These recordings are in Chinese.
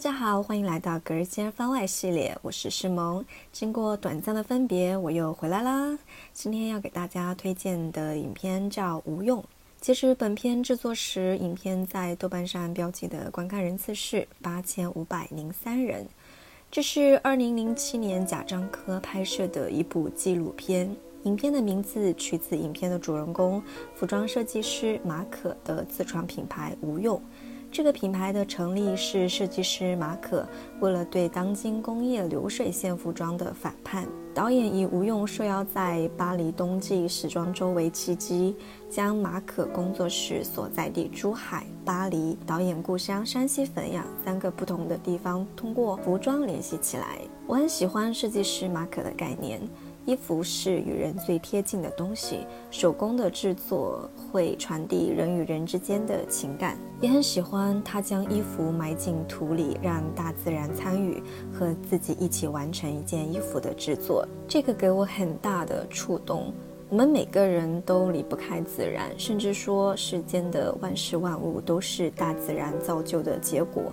大家好，欢迎来到隔日间番外系列，我是诗萌。经过短暂的分别，我又回来啦。今天要给大家推荐的影片叫《无用》。截止本片制作时，影片在豆瓣上标记的观看人次是八千五百零三人。这是二零零七年贾樟柯拍摄的一部纪录片。影片的名字取自影片的主人公服装设计师马可的自创品牌“无用”。这个品牌的成立是设计师马可为了对当今工业流水线服装的反叛。导演以吴用受邀在巴黎冬季时装周为契机，将马可工作室所在地珠海、巴黎、导演故乡山西汾阳三个不同的地方通过服装联系起来。我很喜欢设计师马可的概念。衣服是与人最贴近的东西，手工的制作会传递人与人之间的情感。也很喜欢他将衣服埋进土里，让大自然参与，和自己一起完成一件衣服的制作。这个给我很大的触动。我们每个人都离不开自然，甚至说世间的万事万物都是大自然造就的结果。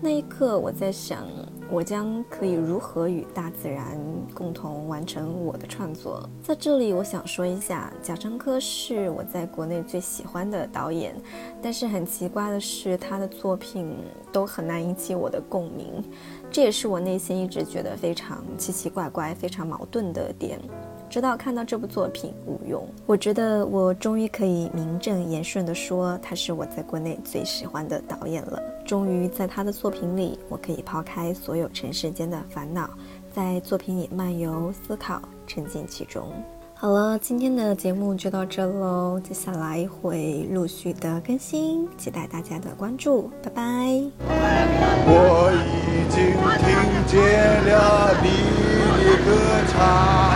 那一刻，我在想，我将可以如何与大自然共同完成我的创作。在这里，我想说一下，贾樟柯是我在国内最喜欢的导演，但是很奇怪的是，他的作品都很难引起我的共鸣，这也是我内心一直觉得非常奇奇怪怪、非常矛盾的点。直到看到这部作品《无用》，我觉得我终于可以名正言顺地说，他是我在国内最喜欢的导演了。终于在他的作品里，我可以抛开所有尘世间的烦恼，在作品里漫游、思考、沉浸其中。好了，今天的节目就到这喽，接下来会陆续的更新，期待大家的关注，拜拜。我已经听见了你的歌唱。